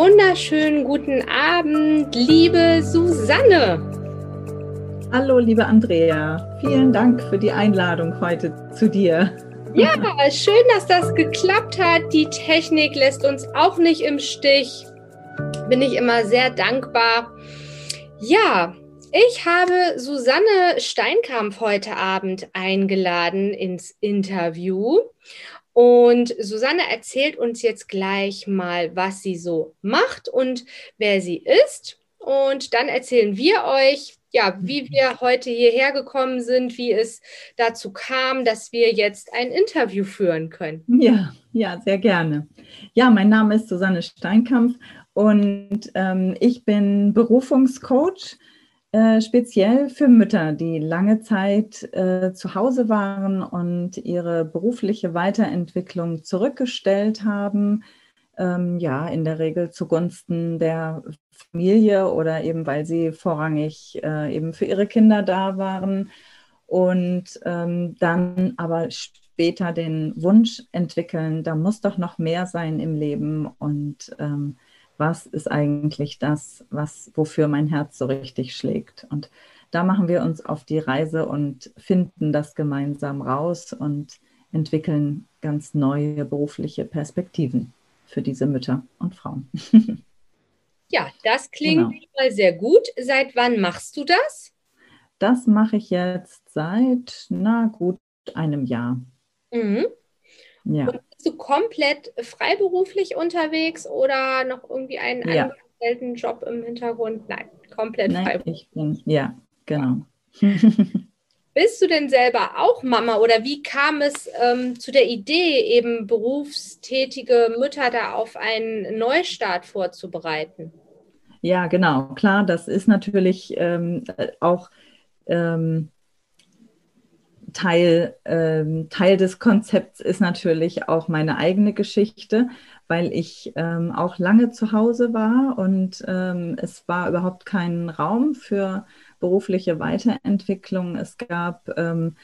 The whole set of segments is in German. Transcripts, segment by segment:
Wunderschönen guten Abend, liebe Susanne. Hallo, liebe Andrea. Vielen Dank für die Einladung heute zu dir. Ja, schön, dass das geklappt hat. Die Technik lässt uns auch nicht im Stich. Bin ich immer sehr dankbar. Ja, ich habe Susanne Steinkampf heute Abend eingeladen ins Interview. Und Susanne erzählt uns jetzt gleich mal, was sie so macht und wer sie ist. Und dann erzählen wir euch, ja, wie wir heute hierher gekommen sind, wie es dazu kam, dass wir jetzt ein Interview führen können. Ja, ja, sehr gerne. Ja, mein Name ist Susanne Steinkampf und ähm, ich bin Berufungscoach äh, speziell für Mütter, die lange Zeit äh, zu Hause waren und ihre berufliche Weiterentwicklung zurückgestellt haben. Ähm, ja, in der Regel zugunsten der Familie oder eben weil sie vorrangig äh, eben für ihre Kinder da waren und ähm, dann aber später den Wunsch entwickeln, da muss doch noch mehr sein im Leben und ähm, was ist eigentlich das, was, wofür mein Herz so richtig schlägt. Und da machen wir uns auf die Reise und finden das gemeinsam raus und entwickeln ganz neue berufliche Perspektiven für diese Mütter und Frauen. Ja, das klingt genau. mal sehr gut. Seit wann machst du das? Das mache ich jetzt seit, na gut, einem Jahr. Mhm. Ja. Und du komplett freiberuflich unterwegs oder noch irgendwie einen ja. angestellten Job im Hintergrund? Nein, komplett Nein, freiberuflich. Ich bin, ja, genau. Bist du denn selber auch Mama oder wie kam es ähm, zu der Idee, eben berufstätige Mütter da auf einen Neustart vorzubereiten? Ja, genau. Klar, das ist natürlich ähm, auch ähm, Teil, ähm, Teil des Konzepts ist natürlich auch meine eigene Geschichte, weil ich ähm, auch lange zu Hause war und ähm, es war überhaupt kein Raum für berufliche Weiterentwicklung. Es gab ähm,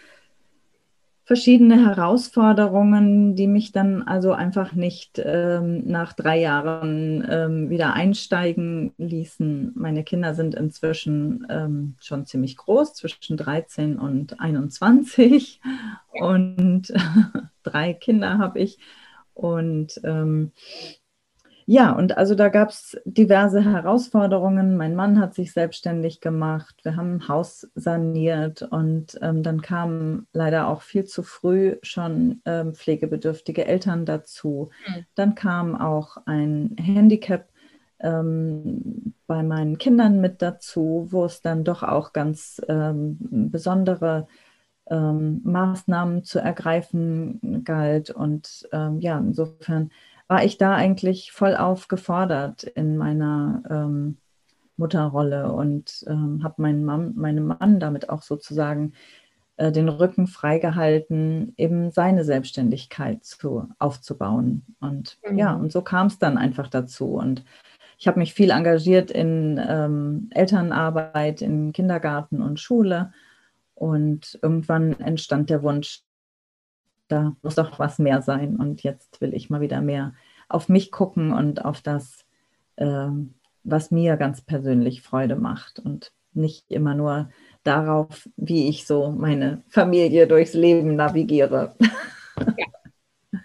verschiedene Herausforderungen, die mich dann also einfach nicht ähm, nach drei Jahren ähm, wieder einsteigen ließen. Meine Kinder sind inzwischen ähm, schon ziemlich groß, zwischen 13 und 21 und drei Kinder habe ich. Und ähm, ja, und also da gab es diverse Herausforderungen. Mein Mann hat sich selbstständig gemacht. Wir haben ein Haus saniert und ähm, dann kamen leider auch viel zu früh schon ähm, pflegebedürftige Eltern dazu. Mhm. Dann kam auch ein Handicap ähm, bei meinen Kindern mit dazu, wo es dann doch auch ganz ähm, besondere ähm, Maßnahmen zu ergreifen galt. Und ähm, ja, insofern war ich da eigentlich voll aufgefordert in meiner ähm, Mutterrolle und ähm, habe meinen Mann, meinem Mann damit auch sozusagen äh, den Rücken freigehalten, eben seine Selbstständigkeit zu, aufzubauen. Und mhm. ja, und so kam es dann einfach dazu. Und ich habe mich viel engagiert in ähm, Elternarbeit, in Kindergarten und Schule. Und irgendwann entstand der Wunsch, da muss doch was mehr sein. Und jetzt will ich mal wieder mehr auf mich gucken und auf das, äh, was mir ganz persönlich Freude macht und nicht immer nur darauf, wie ich so meine Familie durchs Leben navigiere. Ja,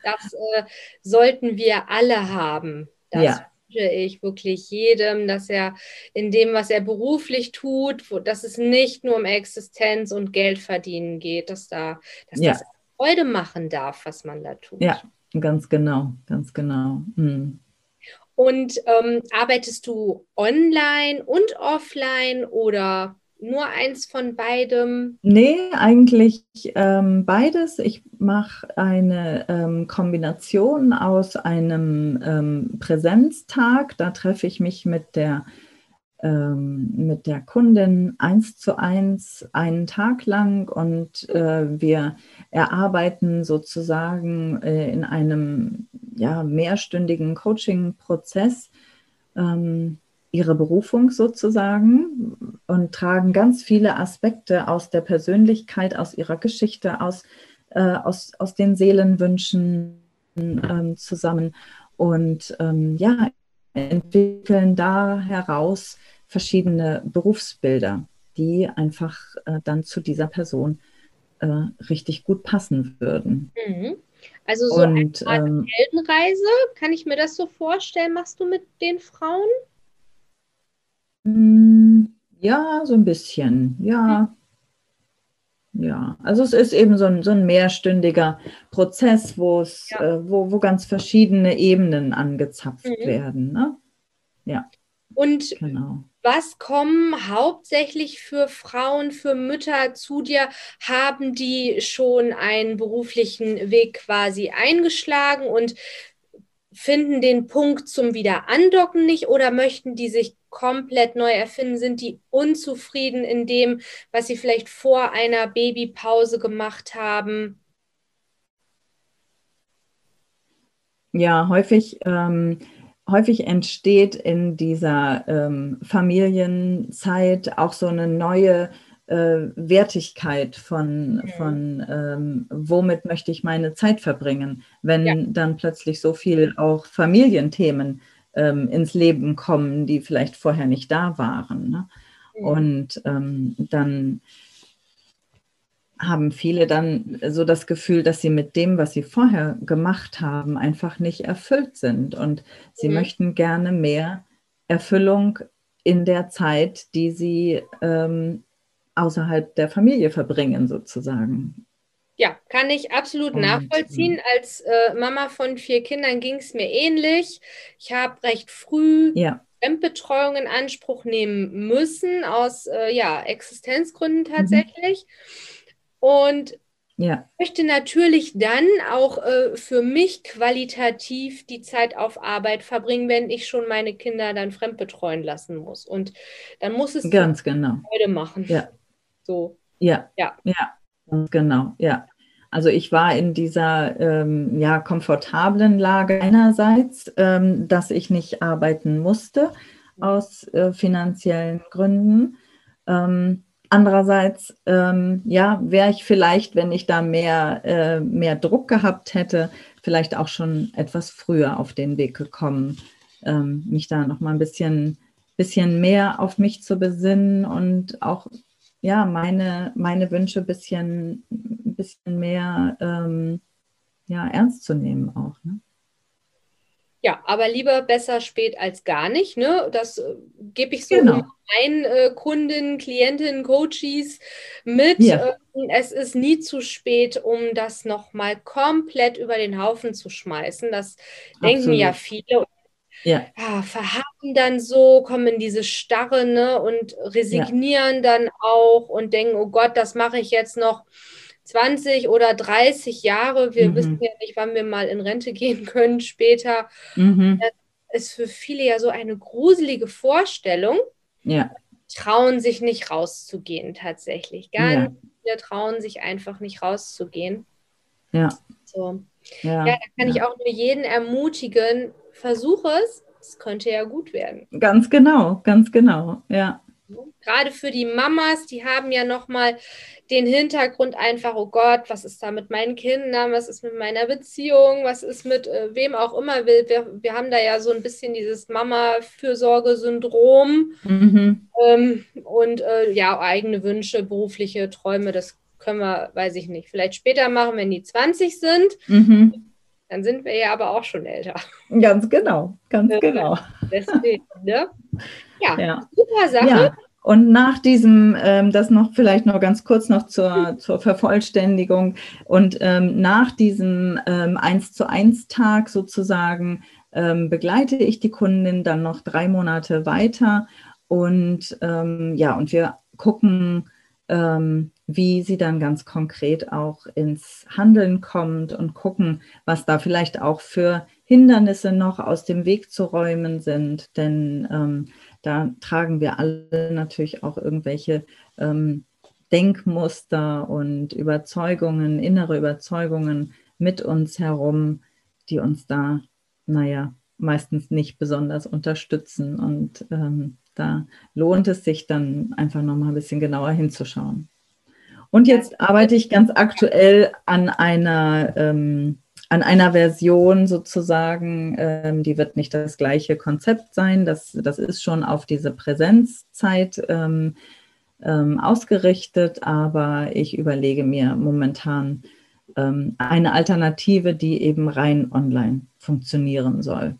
das äh, sollten wir alle haben. Das ja ich wirklich jedem, dass er in dem, was er beruflich tut, wo, dass es nicht nur um Existenz und Geld verdienen geht, dass da, dass ja. das Freude machen darf, was man da tut. Ja, ganz genau, ganz genau. Mhm. Und ähm, arbeitest du online und offline oder nur eins von beidem? Nee, eigentlich ähm, beides. Ich mache eine ähm, Kombination aus einem ähm, Präsenztag. Da treffe ich mich mit der ähm, mit der Kundin eins zu eins einen Tag lang und äh, wir erarbeiten sozusagen äh, in einem ja, mehrstündigen Coaching-Prozess ähm, ihre Berufung sozusagen und tragen ganz viele Aspekte aus der Persönlichkeit, aus ihrer Geschichte, aus, äh, aus, aus den Seelenwünschen ähm, zusammen. Und ähm, ja, entwickeln da heraus verschiedene Berufsbilder, die einfach äh, dann zu dieser Person äh, richtig gut passen würden. Mhm. Also so Und, eine ähm, Heldenreise, kann ich mir das so vorstellen, machst du mit den Frauen? Mm, ja, so ein bisschen, ja. Ja, also es ist eben so ein, so ein mehrstündiger Prozess, wo es, ja. äh, wo, wo ganz verschiedene Ebenen angezapft mhm. werden. Ne? Ja. Und genau. was kommen hauptsächlich für Frauen, für Mütter zu dir? Haben die schon einen beruflichen Weg quasi eingeschlagen und finden den Punkt zum Wiederandocken nicht oder möchten die sich komplett neu erfinden? Sind die unzufrieden in dem, was sie vielleicht vor einer Babypause gemacht haben? Ja, häufig, ähm, häufig entsteht in dieser ähm, Familienzeit auch so eine neue äh, Wertigkeit von, mhm. von ähm, womit möchte ich meine Zeit verbringen, wenn ja. dann plötzlich so viel auch Familienthemen ähm, ins Leben kommen, die vielleicht vorher nicht da waren. Ne? Mhm. Und ähm, dann haben viele dann so das Gefühl, dass sie mit dem, was sie vorher gemacht haben, einfach nicht erfüllt sind. Und sie mhm. möchten gerne mehr Erfüllung in der Zeit, die sie ähm, außerhalb der Familie verbringen, sozusagen. Ja, kann ich absolut nachvollziehen. Als äh, Mama von vier Kindern ging es mir ähnlich. Ich habe recht früh ja. Fremdbetreuung in Anspruch nehmen müssen, aus äh, ja, Existenzgründen mhm. tatsächlich. Mhm. Und ja. möchte natürlich dann auch äh, für mich qualitativ die Zeit auf Arbeit verbringen, wenn ich schon meine Kinder dann fremdbetreuen lassen muss. Und dann muss es ganz genau Freude machen. Ja. So. Ja. Ja. Ja. Genau, ja. Also ich war in dieser ähm, ja, komfortablen Lage einerseits, ähm, dass ich nicht arbeiten musste aus äh, finanziellen Gründen. Ähm, andererseits, ähm, ja, wäre ich vielleicht, wenn ich da mehr, äh, mehr Druck gehabt hätte, vielleicht auch schon etwas früher auf den Weg gekommen, ähm, mich da noch mal ein bisschen, bisschen mehr auf mich zu besinnen und auch ja, meine, meine Wünsche ein bisschen, bisschen mehr ähm, ja, ernst zu nehmen auch. Ne? Ja, aber lieber besser spät als gar nicht. Ne? Das äh, gebe ich so genau. meinen äh, Kunden, Klientinnen, Coaches mit. Ja. Äh, es ist nie zu spät, um das nochmal komplett über den Haufen zu schmeißen. Das Absolut. denken ja viele ja. ja. verharren dann so, kommen in diese Starre ne, und resignieren ja. dann auch und denken, oh Gott, das mache ich jetzt noch 20 oder 30 Jahre. Wir mhm. wissen ja nicht, wann wir mal in Rente gehen können später. Mhm. Das ist für viele ja so eine gruselige Vorstellung. Ja. Trauen sich nicht rauszugehen tatsächlich. Ganz ja. viele trauen sich einfach nicht rauszugehen. Ja. So. Ja, ja, da kann ich auch nur jeden ermutigen, versuche es, es könnte ja gut werden. Ganz genau, ganz genau, ja. Gerade für die Mamas, die haben ja nochmal den Hintergrund einfach, oh Gott, was ist da mit meinen Kindern, was ist mit meiner Beziehung, was ist mit äh, wem auch immer. Wir, wir, wir haben da ja so ein bisschen dieses Mama-Fürsorge-Syndrom mhm. ähm, und äh, ja, eigene Wünsche, berufliche Träume, das können wir, weiß ich nicht, vielleicht später machen, wenn die 20 sind. Mhm. Dann sind wir ja aber auch schon älter. Ganz genau, ganz genau. Deswegen, ne? Ja, ja, super Sache. Ja. Und nach diesem, ähm, das noch vielleicht noch ganz kurz noch zur, zur Vervollständigung und ähm, nach diesem ähm, 1 zu 1 Tag sozusagen ähm, begleite ich die Kundin dann noch drei Monate weiter und ähm, ja, und wir gucken, ähm, wie sie dann ganz konkret auch ins Handeln kommt und gucken, was da vielleicht auch für Hindernisse noch aus dem Weg zu räumen sind. Denn ähm, da tragen wir alle natürlich auch irgendwelche ähm, Denkmuster und Überzeugungen, innere Überzeugungen mit uns herum, die uns da, naja, meistens nicht besonders unterstützen. Und ähm, da lohnt es sich dann einfach nochmal ein bisschen genauer hinzuschauen. Und jetzt arbeite ich ganz aktuell an einer, ähm, an einer Version sozusagen, ähm, die wird nicht das gleiche Konzept sein. Das, das ist schon auf diese Präsenzzeit ähm, ähm, ausgerichtet, aber ich überlege mir momentan ähm, eine Alternative, die eben rein online funktionieren soll.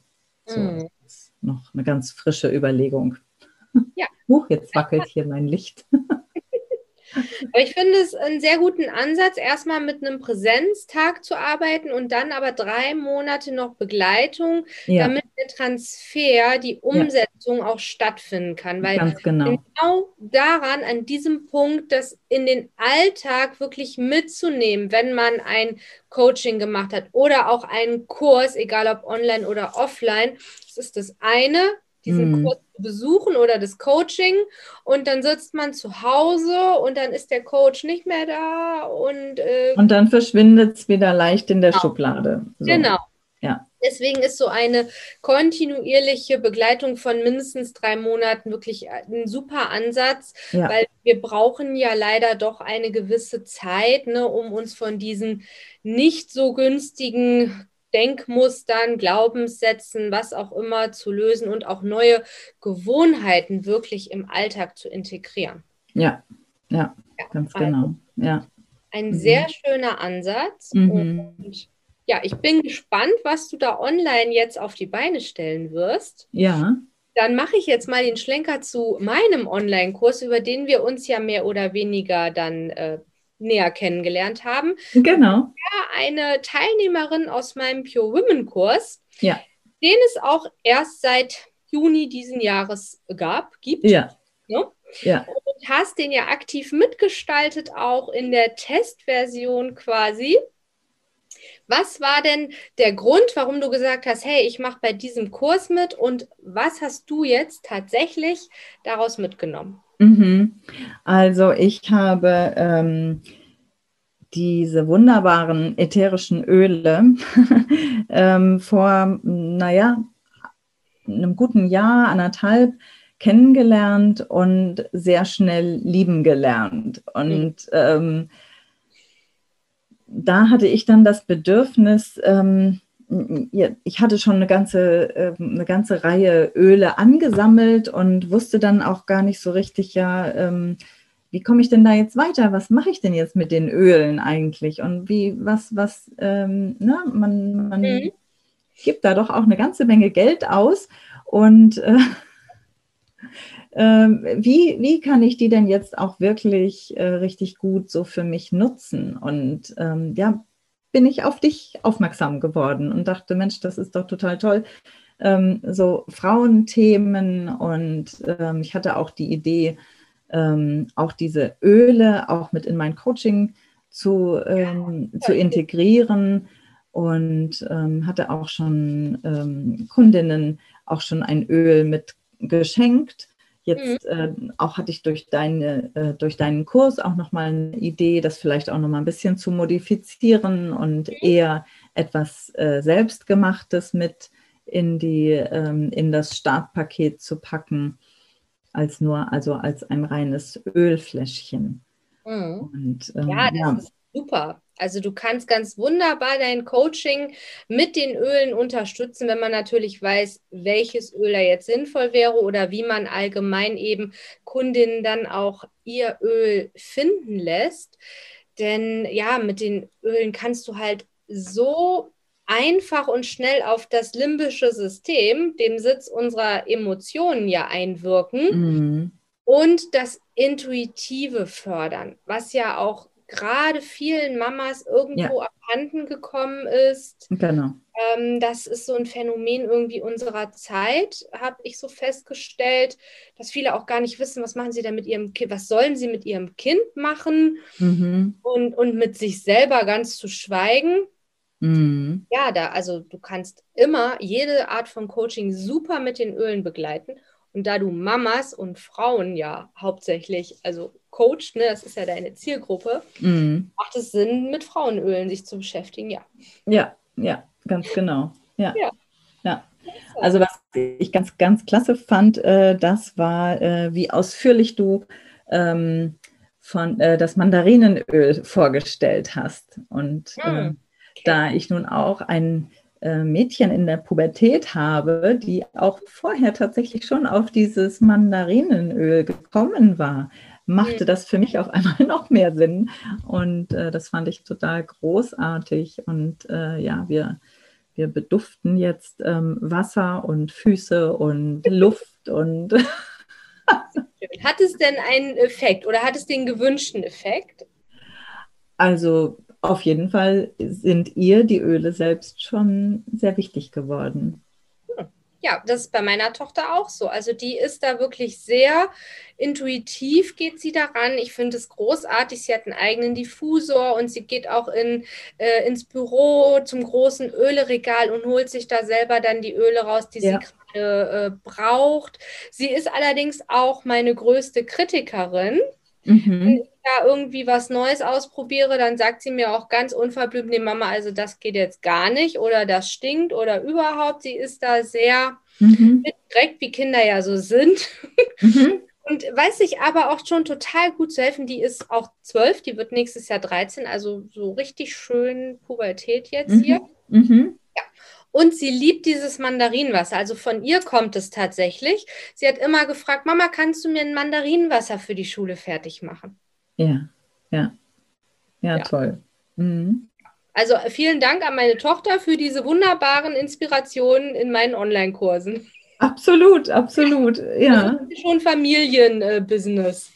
So, mhm. das ist noch eine ganz frische Überlegung. Ja. Huch, jetzt wackelt hier mein Licht. Aber ich finde es einen sehr guten Ansatz, erstmal mit einem Präsenztag zu arbeiten und dann aber drei Monate noch Begleitung, ja. damit der Transfer, die Umsetzung ja. auch stattfinden kann. Weil Ganz genau. genau daran, an diesem Punkt, das in den Alltag wirklich mitzunehmen, wenn man ein Coaching gemacht hat oder auch einen Kurs, egal ob online oder offline, das ist das eine diesen mhm. Kurs besuchen oder das Coaching und dann sitzt man zu Hause und dann ist der Coach nicht mehr da und äh, und dann verschwindet es wieder leicht in der genau. Schublade. So. Genau. Ja. Deswegen ist so eine kontinuierliche Begleitung von mindestens drei Monaten wirklich ein super Ansatz, ja. weil wir brauchen ja leider doch eine gewisse Zeit, ne, um uns von diesen nicht so günstigen Denkmustern, Glaubenssätzen, was auch immer zu lösen und auch neue Gewohnheiten wirklich im Alltag zu integrieren. Ja, ja, ja ganz also genau. Ja. Ein mhm. sehr schöner Ansatz. Mhm. Und ja, ich bin gespannt, was du da online jetzt auf die Beine stellen wirst. Ja. Dann mache ich jetzt mal den Schlenker zu meinem Online-Kurs, über den wir uns ja mehr oder weniger dann äh, näher kennengelernt haben. Genau. Ja, eine Teilnehmerin aus meinem Pure Women Kurs, ja. den es auch erst seit Juni diesen Jahres gab, gibt. Ja. Ne? Ja. Und hast den ja aktiv mitgestaltet, auch in der Testversion quasi. Was war denn der Grund, warum du gesagt hast, hey, ich mache bei diesem Kurs mit und was hast du jetzt tatsächlich daraus mitgenommen? Mhm. Also ich habe ähm, diese wunderbaren ätherischen Öle ähm, vor, naja, einem guten Jahr, anderthalb kennengelernt und sehr schnell lieben gelernt. Und ähm, da hatte ich dann das Bedürfnis, ähm, ich hatte schon eine ganze, ähm, eine ganze Reihe Öle angesammelt und wusste dann auch gar nicht so richtig, ja, ähm, wie komme ich denn da jetzt weiter? Was mache ich denn jetzt mit den Ölen eigentlich? Und wie, was, was, ähm, ne, man, man mhm. gibt da doch auch eine ganze Menge Geld aus. Und äh, äh, wie, wie kann ich die denn jetzt auch wirklich äh, richtig gut so für mich nutzen? Und ähm, ja, bin ich auf dich aufmerksam geworden und dachte, Mensch, das ist doch total toll. Ähm, so Frauenthemen und ähm, ich hatte auch die Idee, ähm, auch diese Öle auch mit in mein Coaching zu, ähm, zu integrieren und ähm, hatte auch schon ähm, Kundinnen auch schon ein Öl mit geschenkt Jetzt mhm. äh, auch hatte ich durch, deine, äh, durch deinen Kurs auch nochmal eine Idee, das vielleicht auch nochmal ein bisschen zu modifizieren und mhm. eher etwas äh, Selbstgemachtes mit in, die, ähm, in das Startpaket zu packen, als nur, also als ein reines Ölfläschchen. Mhm. Und, ähm, ja, das ja. ist super. Also du kannst ganz wunderbar dein Coaching mit den Ölen unterstützen, wenn man natürlich weiß, welches Öl da jetzt sinnvoll wäre oder wie man allgemein eben Kundinnen dann auch ihr Öl finden lässt. Denn ja, mit den Ölen kannst du halt so einfach und schnell auf das limbische System, dem Sitz unserer Emotionen ja einwirken. Mhm. Und das Intuitive fördern, was ja auch gerade vielen Mamas irgendwo ja. abhanden gekommen ist. Genau. Ähm, das ist so ein Phänomen irgendwie unserer Zeit, habe ich so festgestellt, dass viele auch gar nicht wissen, was machen sie denn mit ihrem Kind, was sollen sie mit ihrem Kind machen mhm. und, und mit sich selber ganz zu schweigen. Mhm. Ja, da, also du kannst immer jede Art von Coaching super mit den Ölen begleiten. Und da du Mamas und Frauen ja hauptsächlich, also coacht, ne, das ist ja deine Zielgruppe, mhm. macht es Sinn, mit Frauenölen sich zu beschäftigen, ja. Ja, ja, ganz genau. Ja. ja. ja. Also was ich ganz, ganz klasse fand, äh, das war, äh, wie ausführlich du ähm, von äh, das Mandarinenöl vorgestellt hast. Und mhm. da ich nun auch ein äh, Mädchen in der Pubertät habe, die auch vorher tatsächlich schon auf dieses Mandarinenöl gekommen war, machte mhm. das für mich auf einmal noch mehr Sinn. Und äh, das fand ich total großartig. Und äh, ja, wir, wir beduften jetzt ähm, Wasser und Füße und Luft und Hat es denn einen Effekt oder hat es den gewünschten Effekt? Also auf jeden Fall sind ihr die Öle selbst schon sehr wichtig geworden. Ja, das ist bei meiner Tochter auch so. Also die ist da wirklich sehr intuitiv geht sie daran. Ich finde es großartig. Sie hat einen eigenen Diffusor und sie geht auch in, äh, ins Büro zum großen Öleregal und holt sich da selber dann die Öle raus, die ja. sie gerade äh, braucht. Sie ist allerdings auch meine größte Kritikerin. Mhm. Wenn ich da irgendwie was Neues ausprobiere, dann sagt sie mir auch ganz unverblümt, nee Mama, also das geht jetzt gar nicht oder das stinkt oder überhaupt. Sie ist da sehr mhm. direkt, wie Kinder ja so sind. Mhm. Und weiß sich aber auch schon total gut zu helfen. Die ist auch zwölf, die wird nächstes Jahr 13, also so richtig schön Pubertät jetzt mhm. hier. Mhm. Und sie liebt dieses Mandarinenwasser. Also von ihr kommt es tatsächlich. Sie hat immer gefragt, Mama, kannst du mir ein Mandarinenwasser für die Schule fertig machen? Ja, ja. Ja, ja. toll. Mhm. Also vielen Dank an meine Tochter für diese wunderbaren Inspirationen in meinen Online-Kursen. Absolut, absolut, ja. Das ist schon Familienbusiness.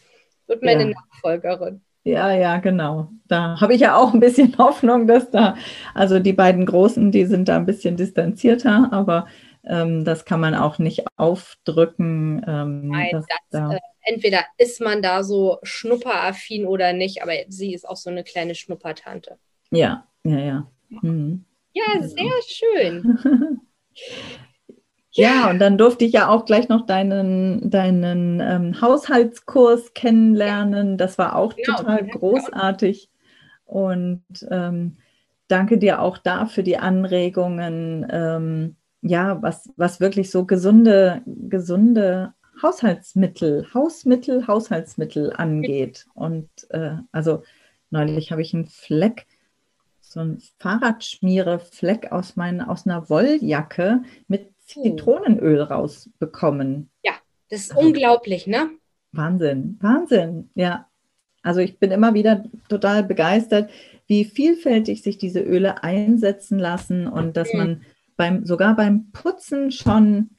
Wird meine ja. Nachfolgerin. Ja, ja, genau. Da habe ich ja auch ein bisschen Hoffnung, dass da, also die beiden Großen, die sind da ein bisschen distanzierter, aber ähm, das kann man auch nicht aufdrücken. Ähm, Nein, das, da äh, entweder ist man da so schnupperaffin oder nicht, aber sie ist auch so eine kleine Schnuppertante. Ja, ja, ja. Mhm. Ja, sehr schön. Ja, und dann durfte ich ja auch gleich noch deinen, deinen ähm, Haushaltskurs kennenlernen. Das war auch genau. total großartig. Und ähm, danke dir auch da für die Anregungen, ähm, ja, was, was wirklich so gesunde, gesunde Haushaltsmittel, Hausmittel, Haushaltsmittel angeht. Und äh, also neulich habe ich einen Fleck, so einen Fahrradschmierefleck aus, aus einer Wolljacke mit Zitronenöl rausbekommen. Ja, das ist also, unglaublich, ne? Wahnsinn, Wahnsinn, ja. Also ich bin immer wieder total begeistert, wie vielfältig sich diese Öle einsetzen lassen und dass mhm. man beim, sogar beim Putzen schon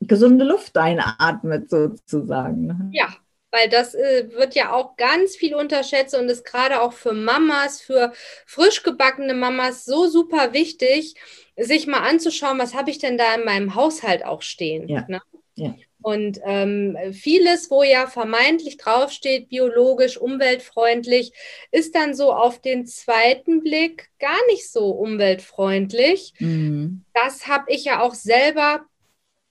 gesunde Luft einatmet, sozusagen. Ne? Ja, weil das äh, wird ja auch ganz viel unterschätzt und ist gerade auch für Mamas, für frisch gebackene Mamas so super wichtig, sich mal anzuschauen, was habe ich denn da in meinem Haushalt auch stehen. Ja. Ne? ja. Und ähm, vieles, wo ja vermeintlich draufsteht, biologisch, umweltfreundlich, ist dann so auf den zweiten Blick gar nicht so umweltfreundlich. Mhm. Das habe ich ja auch selber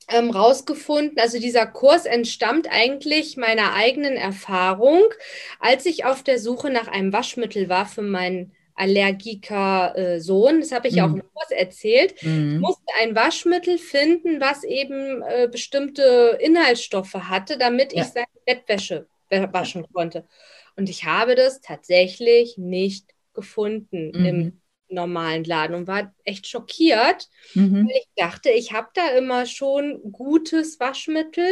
ähm, rausgefunden, also dieser Kurs entstammt eigentlich meiner eigenen Erfahrung, als ich auf der Suche nach einem Waschmittel war für meinen Allergiker äh, Sohn, das habe ich ja auch mhm. im Kurs erzählt, mhm. musste ein Waschmittel finden, was eben äh, bestimmte Inhaltsstoffe hatte, damit ja. ich seine Bettwäsche waschen konnte. Und ich habe das tatsächlich nicht gefunden mhm. im normalen Laden und war echt schockiert, mhm. weil ich dachte, ich habe da immer schon gutes Waschmittel.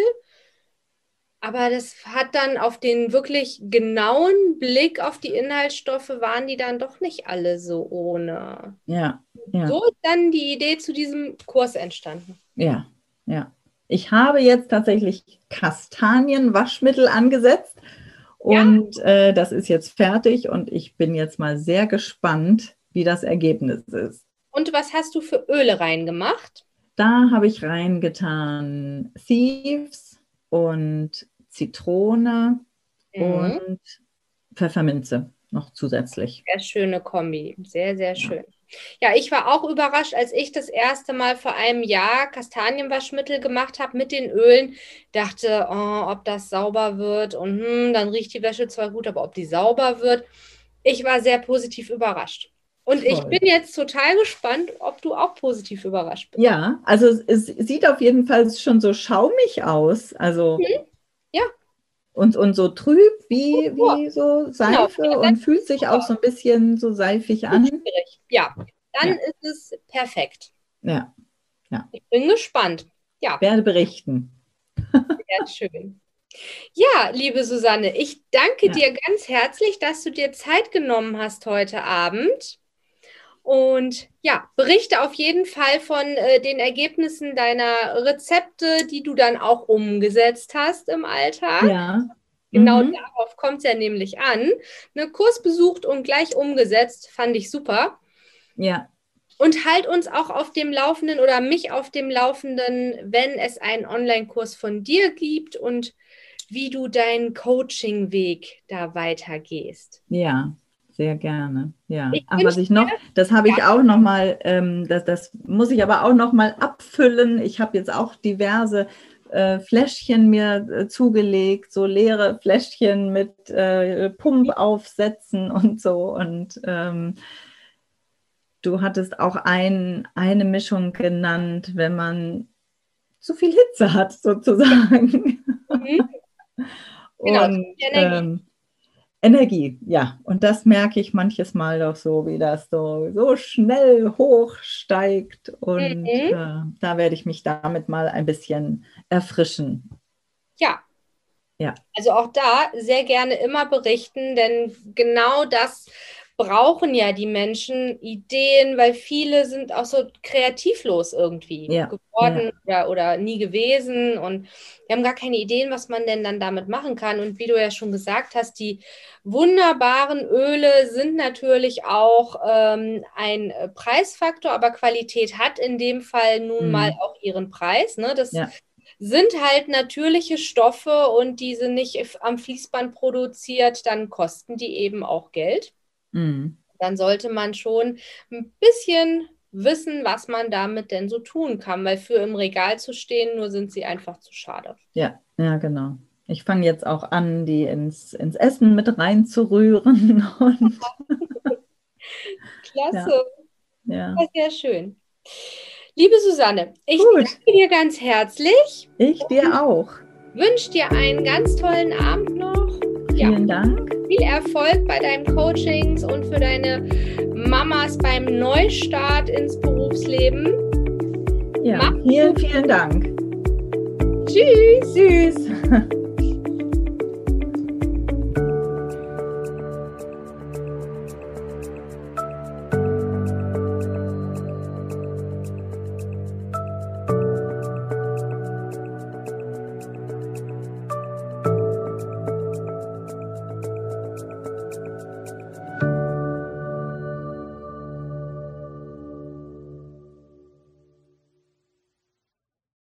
Aber das hat dann auf den wirklich genauen Blick auf die Inhaltsstoffe, waren die dann doch nicht alle so ohne. Ja. ja. So ist dann die Idee zu diesem Kurs entstanden. Ja, ja. Ich habe jetzt tatsächlich Kastanienwaschmittel angesetzt und ja. äh, das ist jetzt fertig und ich bin jetzt mal sehr gespannt, wie das Ergebnis ist. Und was hast du für Öle reingemacht? Da habe ich reingetan Thieves und Zitrone mhm. und Pfefferminze noch zusätzlich. Sehr schöne Kombi, sehr, sehr schön. Ja. ja, ich war auch überrascht, als ich das erste Mal vor einem Jahr Kastanienwaschmittel gemacht habe mit den Ölen. Dachte, oh, ob das sauber wird und hm, dann riecht die Wäsche zwar gut, aber ob die sauber wird. Ich war sehr positiv überrascht. Und ich bin jetzt total gespannt, ob du auch positiv überrascht bist. Ja, also es sieht auf jeden Fall schon so schaumig aus. Also mhm. ja. und, und so trüb wie, wie so genau. Seife genau. und fühlt sich auch so ein bisschen so seifig an. Ja, dann ja. ist es perfekt. Ja. ja. Ich bin gespannt. Ja. Werde berichten. Sehr schön. Ja, liebe Susanne, ich danke ja. dir ganz herzlich, dass du dir Zeit genommen hast heute Abend. Und ja, berichte auf jeden Fall von äh, den Ergebnissen deiner Rezepte, die du dann auch umgesetzt hast im Alltag. Ja. Genau mhm. darauf kommt es ja nämlich an. Ne, Kurs besucht und gleich umgesetzt, fand ich super. Ja. Und halt uns auch auf dem Laufenden oder mich auf dem Laufenden, wenn es einen Online-Kurs von dir gibt und wie du deinen Coaching-Weg da weitergehst. Ja, sehr gerne. Ja. Ach, was ich noch, das habe ich ja. auch noch mal, ähm, das, das muss ich aber auch noch mal abfüllen. Ich habe jetzt auch diverse äh, Fläschchen mir äh, zugelegt, so leere Fläschchen mit äh, Pumpaufsätzen und so. Und ähm, du hattest auch ein, eine Mischung genannt, wenn man zu viel Hitze hat, sozusagen. Mhm. Genau, und. Ähm, Energie, ja. Und das merke ich manches Mal doch so, wie das so, so schnell hochsteigt. Und mhm. äh, da werde ich mich damit mal ein bisschen erfrischen. Ja. Ja. Also auch da sehr gerne immer berichten, denn genau das brauchen ja die Menschen Ideen, weil viele sind auch so kreativlos irgendwie ja. geworden ja. Oder, oder nie gewesen und wir haben gar keine Ideen, was man denn dann damit machen kann. Und wie du ja schon gesagt hast, die wunderbaren Öle sind natürlich auch ähm, ein Preisfaktor, aber Qualität hat in dem Fall nun mhm. mal auch ihren Preis. Ne? Das ja sind halt natürliche Stoffe und diese nicht am Fließband produziert, dann kosten die eben auch Geld. Mhm. Dann sollte man schon ein bisschen wissen, was man damit denn so tun kann, weil für im Regal zu stehen, nur sind sie einfach zu schade. Ja, ja, genau. Ich fange jetzt auch an, die ins, ins Essen mit reinzurühren. Und Klasse. Ja. ja. Sehr schön. Liebe Susanne, ich Gut. danke dir ganz herzlich. Ich dir auch. Wünsche dir einen ganz tollen Abend noch. Vielen ja. Dank viel Erfolg bei deinen Coachings und für deine Mamas beim Neustart ins Berufsleben. Ja, Mach vielen, vielen Dank. Tschüss. Tschüss.